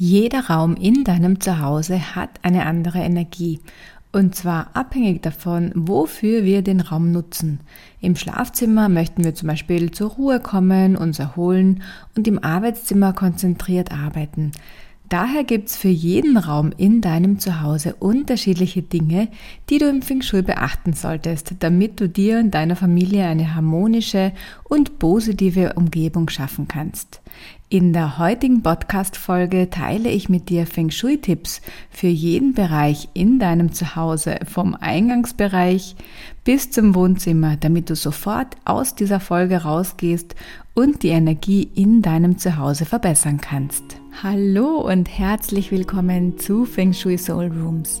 Jeder Raum in deinem Zuhause hat eine andere Energie. Und zwar abhängig davon, wofür wir den Raum nutzen. Im Schlafzimmer möchten wir zum Beispiel zur Ruhe kommen, uns erholen und im Arbeitszimmer konzentriert arbeiten. Daher gibt's für jeden Raum in deinem Zuhause unterschiedliche Dinge, die du im Feng Shui beachten solltest, damit du dir und deiner Familie eine harmonische und positive Umgebung schaffen kannst. In der heutigen Podcast-Folge teile ich mit dir Feng Shui-Tipps für jeden Bereich in deinem Zuhause, vom Eingangsbereich bis zum Wohnzimmer, damit du sofort aus dieser Folge rausgehst und die Energie in deinem Zuhause verbessern kannst. Hallo und herzlich willkommen zu Feng Shui Soul Rooms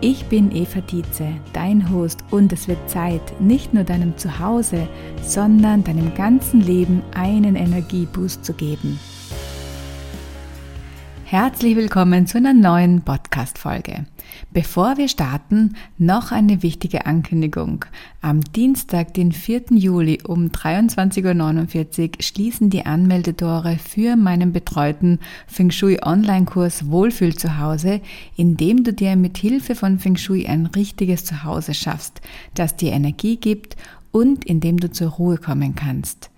Ich bin Eva Dietze, dein Host und es wird Zeit, nicht nur deinem Zuhause, sondern deinem ganzen Leben einen Energieboost zu geben. Herzlich willkommen zu einer neuen Podcast-Folge. Bevor wir starten, noch eine wichtige Ankündigung. Am Dienstag, den 4. Juli um 23.49 Uhr schließen die Anmeldetore für meinen betreuten Feng Shui Online-Kurs Wohlfühl zu Hause, in dem du dir mit Hilfe von Feng Shui ein richtiges Zuhause schaffst, das dir Energie gibt und in dem du zur Ruhe kommen kannst.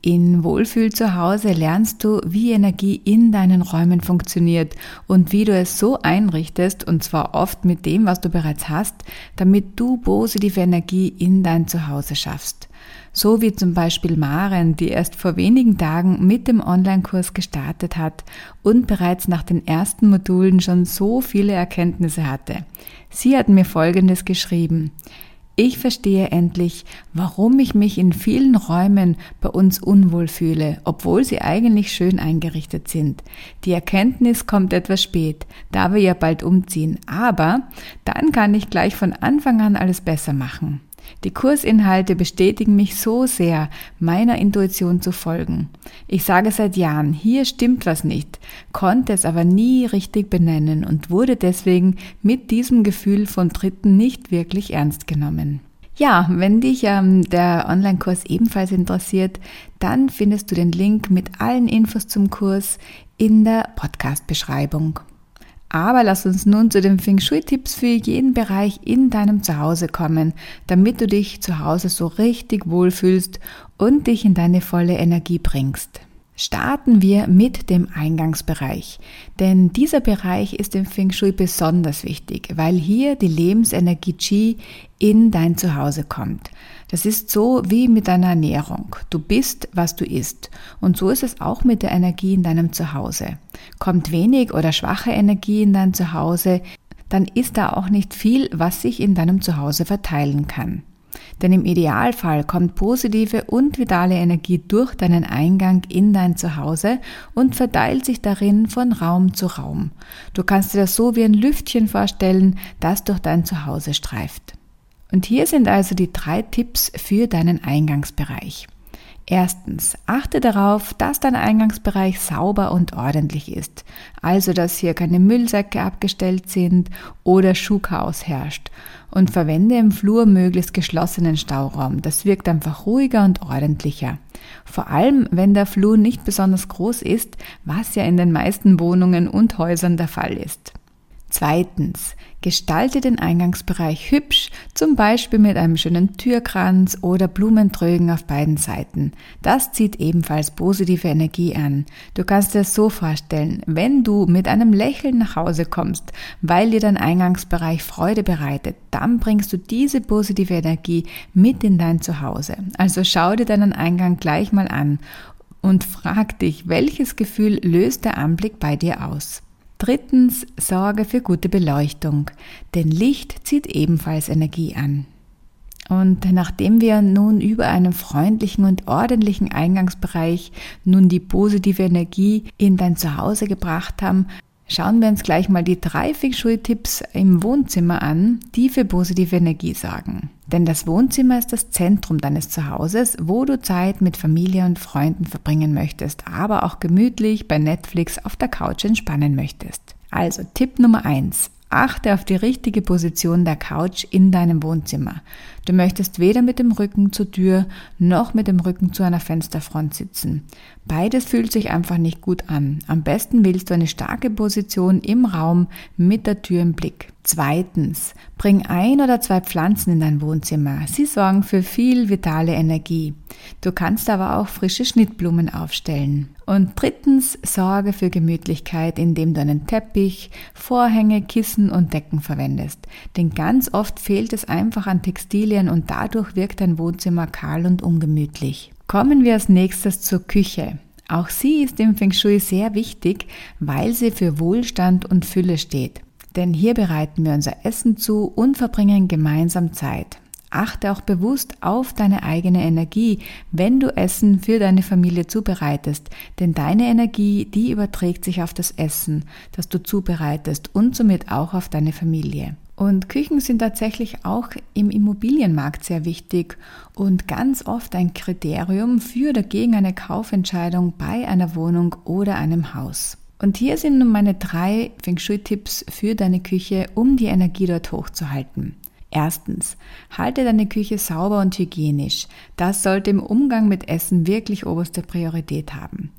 In Wohlfühl zu Hause lernst du, wie Energie in deinen Räumen funktioniert und wie du es so einrichtest, und zwar oft mit dem, was du bereits hast, damit du positive Energie in dein Zuhause schaffst. So wie zum Beispiel Maren, die erst vor wenigen Tagen mit dem Online-Kurs gestartet hat und bereits nach den ersten Modulen schon so viele Erkenntnisse hatte. Sie hat mir Folgendes geschrieben. Ich verstehe endlich, warum ich mich in vielen Räumen bei uns unwohl fühle, obwohl sie eigentlich schön eingerichtet sind. Die Erkenntnis kommt etwas spät, da wir ja bald umziehen, aber dann kann ich gleich von Anfang an alles besser machen. Die Kursinhalte bestätigen mich so sehr, meiner Intuition zu folgen. Ich sage seit Jahren, hier stimmt was nicht, konnte es aber nie richtig benennen und wurde deswegen mit diesem Gefühl von Dritten nicht wirklich ernst genommen. Ja, wenn dich ähm, der Online-Kurs ebenfalls interessiert, dann findest du den Link mit allen Infos zum Kurs in der Podcast-Beschreibung. Aber lass uns nun zu den Feng Shui-Tipps für jeden Bereich in deinem Zuhause kommen, damit du dich zu Hause so richtig wohlfühlst und dich in deine volle Energie bringst. Starten wir mit dem Eingangsbereich, denn dieser Bereich ist im Feng Shui besonders wichtig, weil hier die Lebensenergie Qi in dein Zuhause kommt. Das ist so wie mit deiner Ernährung. Du bist, was du isst. Und so ist es auch mit der Energie in deinem Zuhause. Kommt wenig oder schwache Energie in dein Zuhause, dann ist da auch nicht viel, was sich in deinem Zuhause verteilen kann. Denn im Idealfall kommt positive und vitale Energie durch deinen Eingang in dein Zuhause und verteilt sich darin von Raum zu Raum. Du kannst dir das so wie ein Lüftchen vorstellen, das durch dein Zuhause streift. Und hier sind also die drei Tipps für deinen Eingangsbereich. Erstens, achte darauf, dass dein Eingangsbereich sauber und ordentlich ist, also dass hier keine Müllsäcke abgestellt sind oder Schuhchaos herrscht und verwende im Flur möglichst geschlossenen Stauraum. Das wirkt einfach ruhiger und ordentlicher. Vor allem, wenn der Flur nicht besonders groß ist, was ja in den meisten Wohnungen und Häusern der Fall ist. Zweitens, gestalte den Eingangsbereich hübsch, zum Beispiel mit einem schönen Türkranz oder Blumentrögen auf beiden Seiten. Das zieht ebenfalls positive Energie an. Du kannst dir das so vorstellen, wenn du mit einem Lächeln nach Hause kommst, weil dir dein Eingangsbereich Freude bereitet, dann bringst du diese positive Energie mit in dein Zuhause. Also schau dir deinen Eingang gleich mal an und frag dich, welches Gefühl löst der Anblick bei dir aus. Drittens, sorge für gute Beleuchtung, denn Licht zieht ebenfalls Energie an. Und nachdem wir nun über einen freundlichen und ordentlichen Eingangsbereich nun die positive Energie in dein Zuhause gebracht haben, Schauen wir uns gleich mal die drei Feng Shui-Tipps im Wohnzimmer an, die für positive Energie sorgen. Denn das Wohnzimmer ist das Zentrum deines Zuhauses, wo du Zeit mit Familie und Freunden verbringen möchtest, aber auch gemütlich bei Netflix auf der Couch entspannen möchtest. Also Tipp Nummer eins: Achte auf die richtige Position der Couch in deinem Wohnzimmer. Du möchtest weder mit dem Rücken zur Tür noch mit dem Rücken zu einer Fensterfront sitzen. Beides fühlt sich einfach nicht gut an. Am besten wählst du eine starke Position im Raum mit der Tür im Blick. Zweitens, bring ein oder zwei Pflanzen in dein Wohnzimmer. Sie sorgen für viel vitale Energie. Du kannst aber auch frische Schnittblumen aufstellen. Und drittens, sorge für Gemütlichkeit, indem du einen Teppich, Vorhänge, Kissen und Decken verwendest. Denn ganz oft fehlt es einfach an Textilien und dadurch wirkt dein Wohnzimmer kahl und ungemütlich. Kommen wir als nächstes zur Küche. Auch sie ist im Feng Shui sehr wichtig, weil sie für Wohlstand und Fülle steht. Denn hier bereiten wir unser Essen zu und verbringen gemeinsam Zeit. Achte auch bewusst auf deine eigene Energie, wenn du Essen für deine Familie zubereitest, denn deine Energie, die überträgt sich auf das Essen, das du zubereitest und somit auch auf deine Familie. Und Küchen sind tatsächlich auch im Immobilienmarkt sehr wichtig und ganz oft ein Kriterium für oder gegen eine Kaufentscheidung bei einer Wohnung oder einem Haus. Und hier sind nun meine drei Feng Shui-Tipps für deine Küche, um die Energie dort hochzuhalten. Erstens, halte deine Küche sauber und hygienisch. Das sollte im Umgang mit Essen wirklich oberste Priorität haben.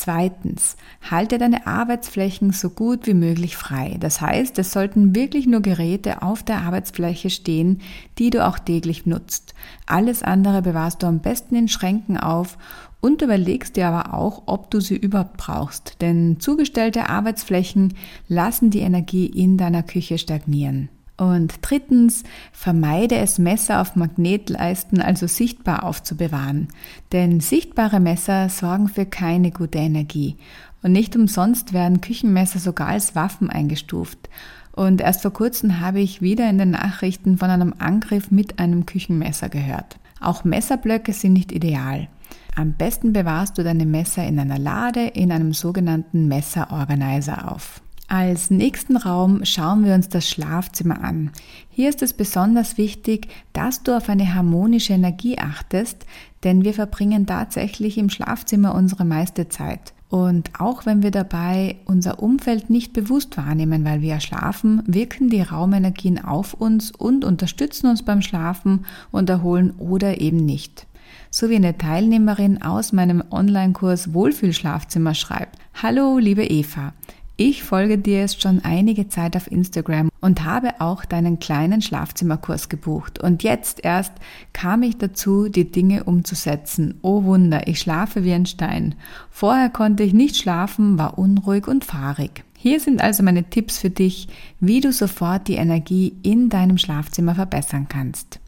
Zweitens, halte deine Arbeitsflächen so gut wie möglich frei. Das heißt, es sollten wirklich nur Geräte auf der Arbeitsfläche stehen, die du auch täglich nutzt. Alles andere bewahrst du am besten in Schränken auf und überlegst dir aber auch, ob du sie überhaupt brauchst. Denn zugestellte Arbeitsflächen lassen die Energie in deiner Küche stagnieren. Und drittens, vermeide es, Messer auf Magnetleisten, also sichtbar aufzubewahren. Denn sichtbare Messer sorgen für keine gute Energie. Und nicht umsonst werden Küchenmesser sogar als Waffen eingestuft. Und erst vor kurzem habe ich wieder in den Nachrichten von einem Angriff mit einem Küchenmesser gehört. Auch Messerblöcke sind nicht ideal. Am besten bewahrst du deine Messer in einer Lade in einem sogenannten Messerorganizer auf. Als nächsten Raum schauen wir uns das Schlafzimmer an. Hier ist es besonders wichtig, dass du auf eine harmonische Energie achtest, denn wir verbringen tatsächlich im Schlafzimmer unsere meiste Zeit. Und auch wenn wir dabei unser Umfeld nicht bewusst wahrnehmen, weil wir ja schlafen, wirken die Raumenergien auf uns und unterstützen uns beim Schlafen und erholen oder eben nicht. So wie eine Teilnehmerin aus meinem Online-Kurs Wohlfühlschlafzimmer schreibt. Hallo, liebe Eva. Ich folge dir jetzt schon einige Zeit auf Instagram und habe auch deinen kleinen Schlafzimmerkurs gebucht. Und jetzt erst kam ich dazu, die Dinge umzusetzen. Oh Wunder, ich schlafe wie ein Stein. Vorher konnte ich nicht schlafen, war unruhig und fahrig. Hier sind also meine Tipps für dich, wie du sofort die Energie in deinem Schlafzimmer verbessern kannst.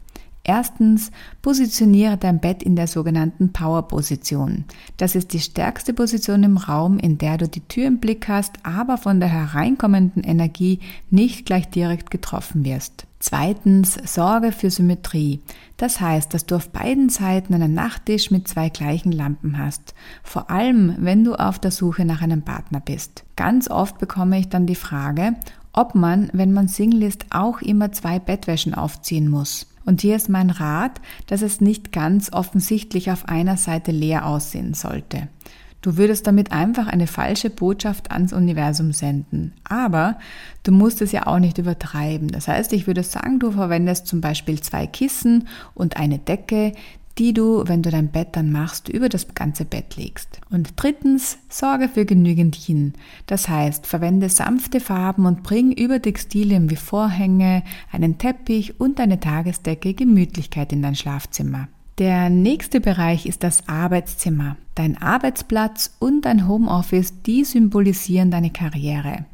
Erstens, positioniere dein Bett in der sogenannten Power-Position. Das ist die stärkste Position im Raum, in der du die Tür im Blick hast, aber von der hereinkommenden Energie nicht gleich direkt getroffen wirst. Zweitens, sorge für Symmetrie. Das heißt, dass du auf beiden Seiten einen Nachttisch mit zwei gleichen Lampen hast. Vor allem, wenn du auf der Suche nach einem Partner bist. Ganz oft bekomme ich dann die Frage, ob man, wenn man Single ist, auch immer zwei Bettwäschen aufziehen muss. Und hier ist mein Rat, dass es nicht ganz offensichtlich auf einer Seite leer aussehen sollte. Du würdest damit einfach eine falsche Botschaft ans Universum senden. Aber du musst es ja auch nicht übertreiben. Das heißt, ich würde sagen, du verwendest zum Beispiel zwei Kissen und eine Decke, die du, wenn du dein Bett dann machst, über das ganze Bett legst. Und drittens, sorge für genügend Yin. Das heißt, verwende sanfte Farben und bring über Textilien wie Vorhänge, einen Teppich und eine Tagesdecke Gemütlichkeit in dein Schlafzimmer. Der nächste Bereich ist das Arbeitszimmer. Dein Arbeitsplatz und dein Homeoffice, die symbolisieren deine Karriere.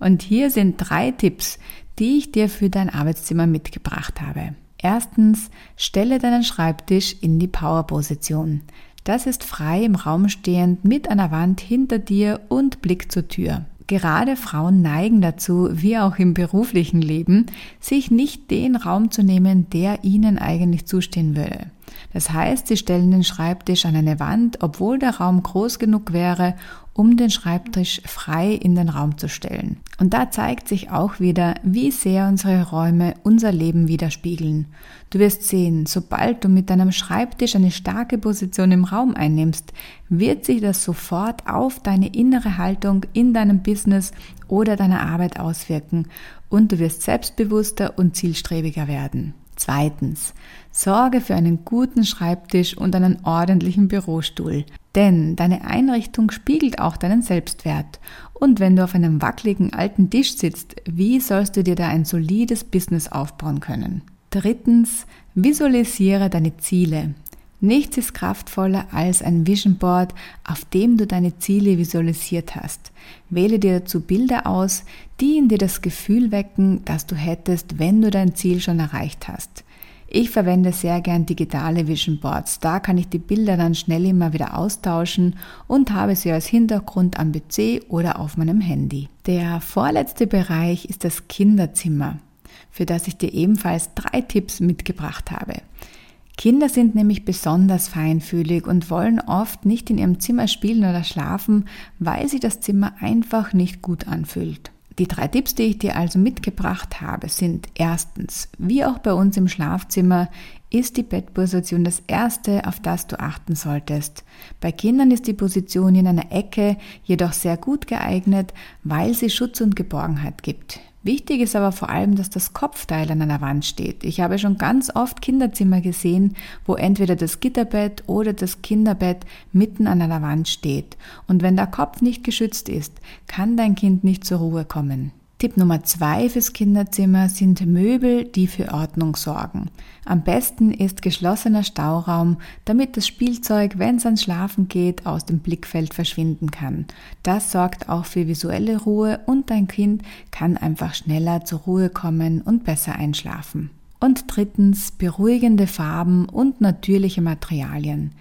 Und hier sind drei Tipps, die ich dir für dein Arbeitszimmer mitgebracht habe. Erstens, stelle deinen Schreibtisch in die Power-Position. Das ist frei im Raum stehend mit einer Wand hinter dir und Blick zur Tür. Gerade Frauen neigen dazu, wie auch im beruflichen Leben, sich nicht den Raum zu nehmen, der ihnen eigentlich zustehen würde. Das heißt, sie stellen den Schreibtisch an eine Wand, obwohl der Raum groß genug wäre um den Schreibtisch frei in den Raum zu stellen. Und da zeigt sich auch wieder, wie sehr unsere Räume unser Leben widerspiegeln. Du wirst sehen, sobald du mit deinem Schreibtisch eine starke Position im Raum einnimmst, wird sich das sofort auf deine innere Haltung in deinem Business oder deiner Arbeit auswirken und du wirst selbstbewusster und zielstrebiger werden. Zweitens, sorge für einen guten Schreibtisch und einen ordentlichen Bürostuhl, denn deine Einrichtung spiegelt auch deinen Selbstwert. Und wenn du auf einem wackeligen alten Tisch sitzt, wie sollst du dir da ein solides Business aufbauen können? Drittens, visualisiere deine Ziele. Nichts ist kraftvoller als ein Vision Board, auf dem du deine Ziele visualisiert hast. Wähle dir dazu Bilder aus, die in dir das Gefühl wecken, das du hättest, wenn du dein Ziel schon erreicht hast. Ich verwende sehr gern digitale Vision Boards. Da kann ich die Bilder dann schnell immer wieder austauschen und habe sie als Hintergrund am PC oder auf meinem Handy. Der vorletzte Bereich ist das Kinderzimmer, für das ich dir ebenfalls drei Tipps mitgebracht habe. Kinder sind nämlich besonders feinfühlig und wollen oft nicht in ihrem Zimmer spielen oder schlafen, weil sich das Zimmer einfach nicht gut anfühlt. Die drei Tipps, die ich dir also mitgebracht habe, sind erstens, wie auch bei uns im Schlafzimmer, ist die Bettposition das erste, auf das du achten solltest. Bei Kindern ist die Position in einer Ecke jedoch sehr gut geeignet, weil sie Schutz und Geborgenheit gibt. Wichtig ist aber vor allem, dass das Kopfteil an einer Wand steht. Ich habe schon ganz oft Kinderzimmer gesehen, wo entweder das Gitterbett oder das Kinderbett mitten an einer Wand steht. Und wenn der Kopf nicht geschützt ist, kann dein Kind nicht zur Ruhe kommen. Tipp Nummer zwei fürs Kinderzimmer sind Möbel, die für Ordnung sorgen. Am besten ist geschlossener Stauraum, damit das Spielzeug, wenn es ans Schlafen geht, aus dem Blickfeld verschwinden kann. Das sorgt auch für visuelle Ruhe und dein Kind kann einfach schneller zur Ruhe kommen und besser einschlafen. Und drittens beruhigende Farben und natürliche Materialien.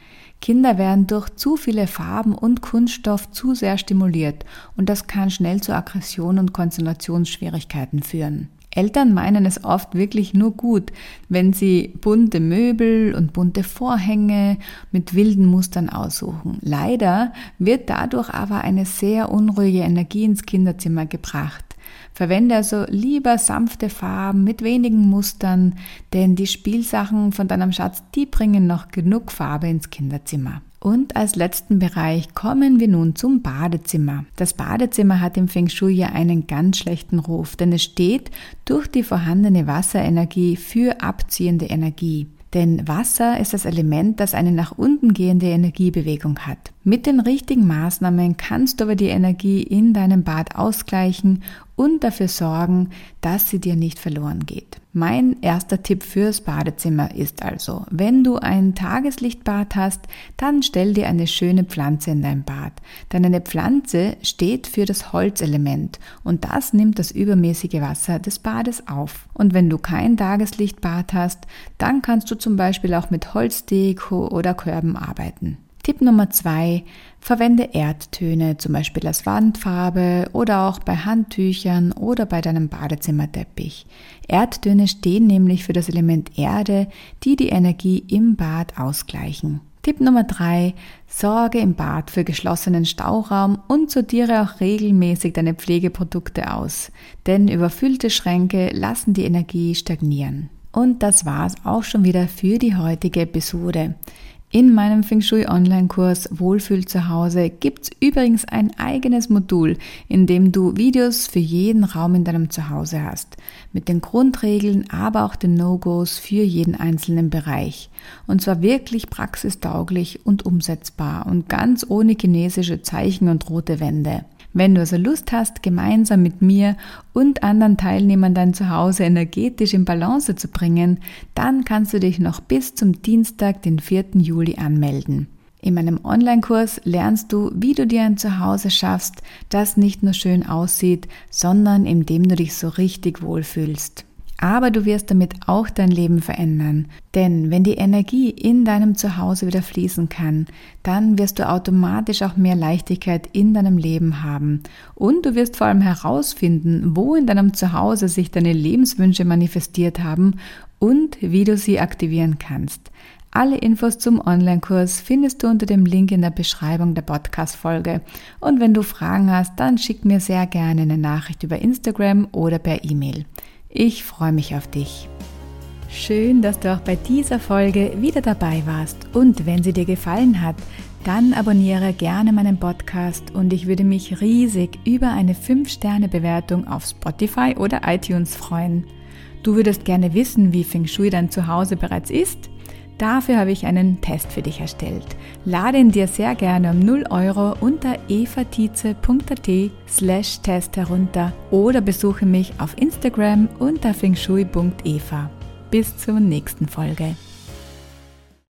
Kinder werden durch zu viele Farben und Kunststoff zu sehr stimuliert und das kann schnell zu Aggression und Konzentrationsschwierigkeiten führen. Eltern meinen es oft wirklich nur gut, wenn sie bunte Möbel und bunte Vorhänge mit wilden Mustern aussuchen. Leider wird dadurch aber eine sehr unruhige Energie ins Kinderzimmer gebracht. Verwende also lieber sanfte Farben mit wenigen Mustern, denn die Spielsachen von deinem Schatz, die bringen noch genug Farbe ins Kinderzimmer. Und als letzten Bereich kommen wir nun zum Badezimmer. Das Badezimmer hat im Feng Shui ja einen ganz schlechten Ruf, denn es steht durch die vorhandene Wasserenergie für abziehende Energie. Denn Wasser ist das Element, das eine nach unten gehende Energiebewegung hat. Mit den richtigen Maßnahmen kannst du aber die Energie in deinem Bad ausgleichen und dafür sorgen, dass sie dir nicht verloren geht. Mein erster Tipp fürs Badezimmer ist also, wenn du ein Tageslichtbad hast, dann stell dir eine schöne Pflanze in dein Bad. Denn eine Pflanze steht für das Holzelement und das nimmt das übermäßige Wasser des Bades auf. Und wenn du kein Tageslichtbad hast, dann kannst du zum Beispiel auch mit Holzdeko oder Körben arbeiten. Tipp Nummer zwei, verwende Erdtöne, zum Beispiel als Wandfarbe oder auch bei Handtüchern oder bei deinem Badezimmerteppich. Erdtöne stehen nämlich für das Element Erde, die die Energie im Bad ausgleichen. Tipp Nummer drei: Sorge im Bad für geschlossenen Stauraum und sortiere auch regelmäßig deine Pflegeprodukte aus, denn überfüllte Schränke lassen die Energie stagnieren. Und das war's auch schon wieder für die heutige Episode. In meinem Feng Shui Online-Kurs Wohlfühl zu Hause gibt's übrigens ein eigenes Modul, in dem du Videos für jeden Raum in deinem Zuhause hast, mit den Grundregeln, aber auch den No-Gos für jeden einzelnen Bereich. Und zwar wirklich praxistauglich und umsetzbar und ganz ohne chinesische Zeichen und rote Wände. Wenn du also Lust hast, gemeinsam mit mir und anderen Teilnehmern dein Zuhause energetisch in Balance zu bringen, dann kannst du dich noch bis zum Dienstag, den 4. Juli anmelden. In meinem Online-Kurs lernst du, wie du dir ein Zuhause schaffst, das nicht nur schön aussieht, sondern in dem du dich so richtig wohlfühlst. Aber du wirst damit auch dein Leben verändern. Denn wenn die Energie in deinem Zuhause wieder fließen kann, dann wirst du automatisch auch mehr Leichtigkeit in deinem Leben haben. Und du wirst vor allem herausfinden, wo in deinem Zuhause sich deine Lebenswünsche manifestiert haben und wie du sie aktivieren kannst. Alle Infos zum Online-Kurs findest du unter dem Link in der Beschreibung der Podcast-Folge. Und wenn du Fragen hast, dann schick mir sehr gerne eine Nachricht über Instagram oder per E-Mail. Ich freue mich auf dich. Schön, dass du auch bei dieser Folge wieder dabei warst. Und wenn sie dir gefallen hat, dann abonniere gerne meinen Podcast und ich würde mich riesig über eine 5-Sterne-Bewertung auf Spotify oder iTunes freuen. Du würdest gerne wissen, wie Feng Shui dein Zuhause bereits ist? Dafür habe ich einen Test für dich erstellt. Lade ihn dir sehr gerne um 0 Euro unter evatize.at slash Test herunter oder besuche mich auf Instagram unter fengshui.eva. Bis zur nächsten Folge.